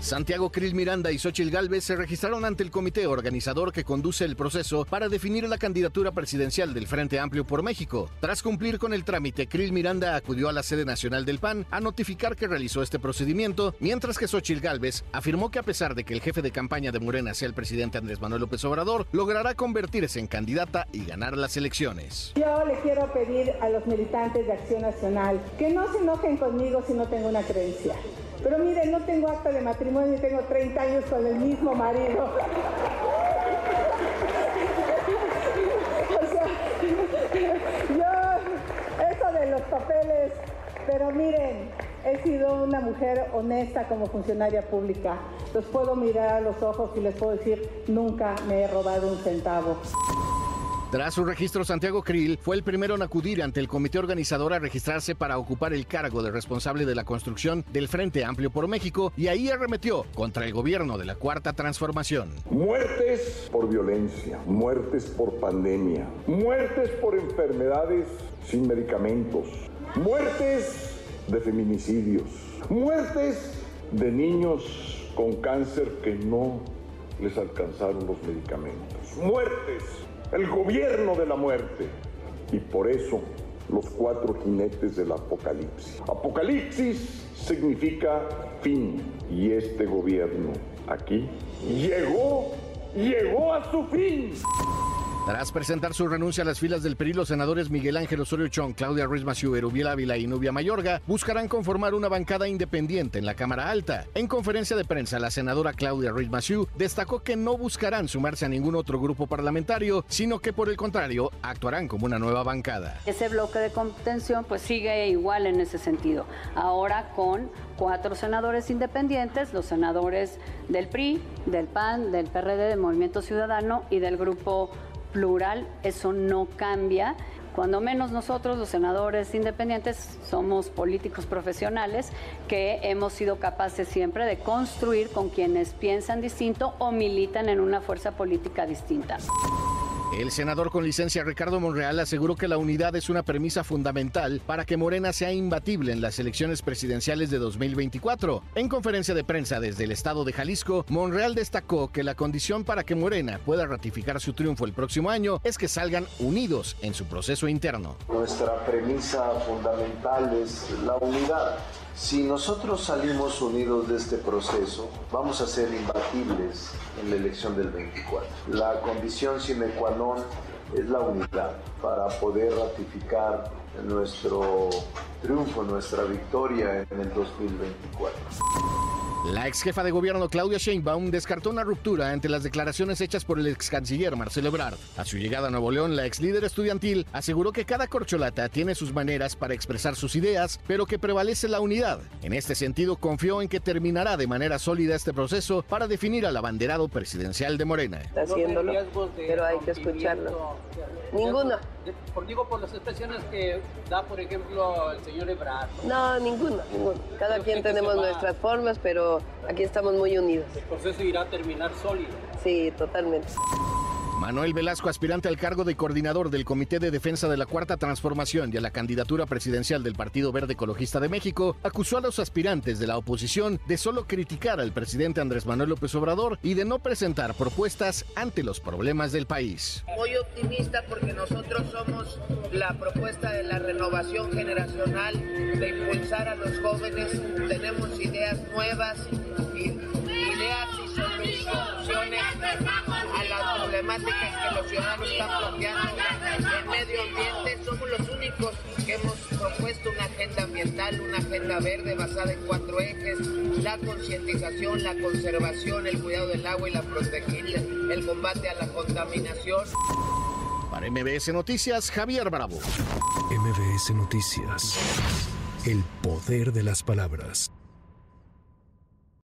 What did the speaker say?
Santiago Krill Miranda y Xochil Gálvez se registraron ante el comité organizador que conduce el proceso para definir la candidatura presidencial del Frente Amplio por México. Tras cumplir con el trámite, Krill Miranda acudió a la sede nacional del PAN a notificar que realizó este procedimiento, mientras que Xochil Gálvez afirmó que a pesar de que el jefe de campaña de Morena sea el presidente Andrés Manuel López Obrador, logrará convertirse en candidata y ganar las elecciones. Yo le quiero pedir a los militantes de Acción Nacional que no se enojen conmigo si no tengo una creencia. Pero miren, no tengo acta de matrimonio y tengo 30 años con el mismo marido. O sea, yo, eso de los papeles, pero miren, he sido una mujer honesta como funcionaria pública. Los puedo mirar a los ojos y les puedo decir, nunca me he robado un centavo. Tras su registro, Santiago Krill fue el primero en acudir ante el comité organizador a registrarse para ocupar el cargo de responsable de la construcción del Frente Amplio por México y ahí arremetió contra el gobierno de la Cuarta Transformación. Muertes por violencia, muertes por pandemia, muertes por enfermedades sin medicamentos, muertes de feminicidios, muertes de niños con cáncer que no les alcanzaron los medicamentos, muertes el gobierno de la muerte. Y por eso los cuatro jinetes del apocalipsis. Apocalipsis significa fin. Y este gobierno aquí llegó, llegó a su fin. Tras presentar su renuncia a las filas del PRI, los senadores Miguel Ángel Osorio Chong, Claudia Ruiz Massieu, Erubiel Ávila y Nubia Mayorga buscarán conformar una bancada independiente en la Cámara Alta. En conferencia de prensa, la senadora Claudia Ruiz Massieu destacó que no buscarán sumarse a ningún otro grupo parlamentario, sino que por el contrario, actuarán como una nueva bancada. Ese bloque de contención pues sigue igual en ese sentido. Ahora con cuatro senadores independientes, los senadores del PRI, del PAN, del PRD, del Movimiento Ciudadano y del grupo plural, eso no cambia. Cuando menos nosotros, los senadores independientes, somos políticos profesionales que hemos sido capaces siempre de construir con quienes piensan distinto o militan en una fuerza política distinta. El senador con licencia Ricardo Monreal aseguró que la unidad es una premisa fundamental para que Morena sea imbatible en las elecciones presidenciales de 2024. En conferencia de prensa desde el estado de Jalisco, Monreal destacó que la condición para que Morena pueda ratificar su triunfo el próximo año es que salgan unidos en su proceso interno. Nuestra premisa fundamental es la unidad. Si nosotros salimos unidos de este proceso, vamos a ser imbatibles en la elección del 24. La condición sine qua non es la unidad para poder ratificar nuestro triunfo, nuestra victoria en el 2024. La ex jefa de gobierno Claudia Sheinbaum descartó una ruptura entre las declaraciones hechas por el ex canciller Marcelo Ebrard. A su llegada a Nuevo León, la ex líder estudiantil aseguró que cada corcholata tiene sus maneras para expresar sus ideas, pero que prevalece la unidad. En este sentido, confió en que terminará de manera sólida este proceso para definir al abanderado presidencial de Morena. Está haciéndolo, pero hay que escucharlo. Ninguno. Por, digo, por las expresiones que da, por ejemplo, el señor Ebrard. No, ninguno, ninguno. Cada quien tenemos nuestras formas, pero aquí estamos muy unidos. El proceso irá a terminar sólido. Sí, totalmente. Manuel Velasco, aspirante al cargo de coordinador del Comité de Defensa de la Cuarta Transformación y a la candidatura presidencial del Partido Verde Ecologista de México, acusó a los aspirantes de la oposición de solo criticar al presidente Andrés Manuel López Obrador y de no presentar propuestas ante los problemas del país. Muy optimista porque nosotros somos la propuesta de la renovación generacional, de impulsar a los jóvenes, tenemos ideas nuevas, ideas problemáticas que los ciudadanos están planteando en medio ambiente. Somos los únicos que hemos propuesto una agenda ambiental, una agenda verde basada en cuatro ejes, la concientización, la conservación, el cuidado del agua y la protección, el combate a la contaminación. Para MBS Noticias, Javier Bravo. MBS Noticias. El poder de las palabras.